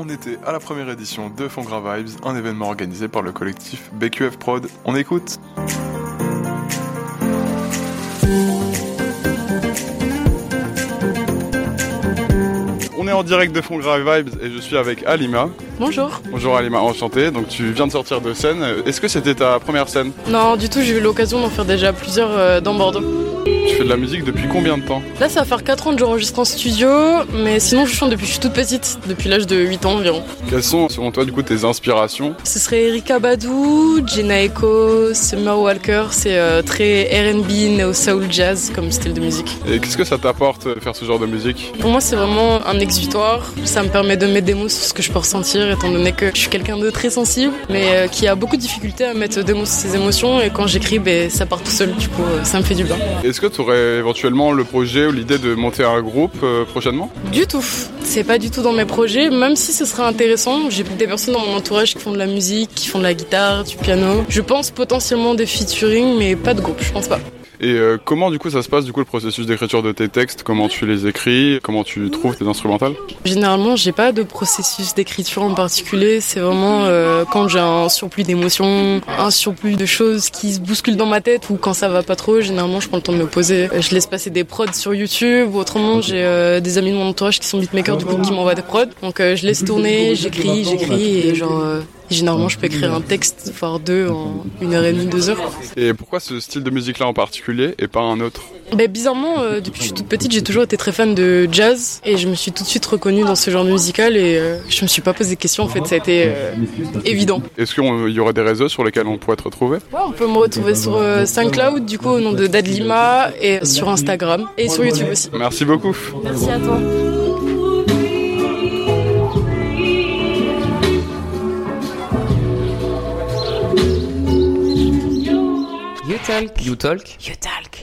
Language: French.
On était à la première édition de Fongra Vibes, un événement organisé par le collectif BQF Prod. On écoute On est en direct de Fongra Vibes et je suis avec Alima. Bonjour. Bonjour Alima, enchanté. Donc tu viens de sortir de scène. Est-ce que c'était ta première scène? Non, du tout, j'ai eu l'occasion d'en faire déjà plusieurs euh, dans Bordeaux. Tu fais de la musique depuis combien de temps Là, ça va faire 4 ans que j'enregistre en studio, mais sinon, je chante depuis que je suis toute petite, depuis l'âge de 8 ans environ. Quelles sont selon toi du coup tes inspirations Ce serait Erika Badou, Jenna Echo, Summer Walker, c'est euh, très RB, neo soul jazz comme style de musique. Et qu'est-ce que ça t'apporte de faire ce genre de musique Pour moi, c'est vraiment un exutoire. Ça me permet de mettre des mots sur ce que je peux ressentir, étant donné que je suis quelqu'un de très sensible, mais euh, qui a beaucoup de difficultés à mettre des mots sur ses émotions, et quand j'écris, ben, ça part tout seul, du coup, euh, ça me fait du bien. Est-ce que aurais éventuellement le projet ou l'idée de monter un groupe euh, prochainement? Du tout. C'est pas du tout dans mes projets, même si ce serait intéressant. J'ai des personnes dans mon entourage qui font de la musique, qui font de la guitare, du piano. Je pense potentiellement des featuring, mais pas de groupe, je pense pas. Et euh, comment du coup ça se passe du coup le processus d'écriture de tes textes? Comment tu les écris? Comment tu trouves tes instrumentales? Généralement, j'ai pas de processus d'écriture en particulier. C'est vraiment euh, quand j'ai un surplus d'émotions, un surplus de choses qui se bousculent dans ma tête ou quand ça va pas trop. Généralement, je prends le temps de me poser. Je laisse passer des prods sur YouTube. Ou autrement, j'ai euh, des amis de mon entourage qui sont beatmakers du coup qui m'envoient des prods. Donc euh, je laisse tourner, j'écris, j'écris et genre euh, généralement je peux écrire un texte voire deux en une heure et demie, deux heures. Et pourquoi ce style de musique là en particulier et pas un autre? Ben, bizarrement, euh, depuis que je suis toute petite, j'ai toujours été très fan de jazz et je me suis tout de suite reconnue dans ce genre de musical et euh, je me suis pas posé de questions. En fait, ça a été euh, évident. Est-ce qu'il y aurait des réseaux sur lesquels on pourrait te retrouver? Ouais, on peut me retrouver sur euh, SoundCloud, du coup, au nom de Dadlima et sur Instagram et sur YouTube aussi. Merci beaucoup Merci à toi. Talk. You talk. You talk.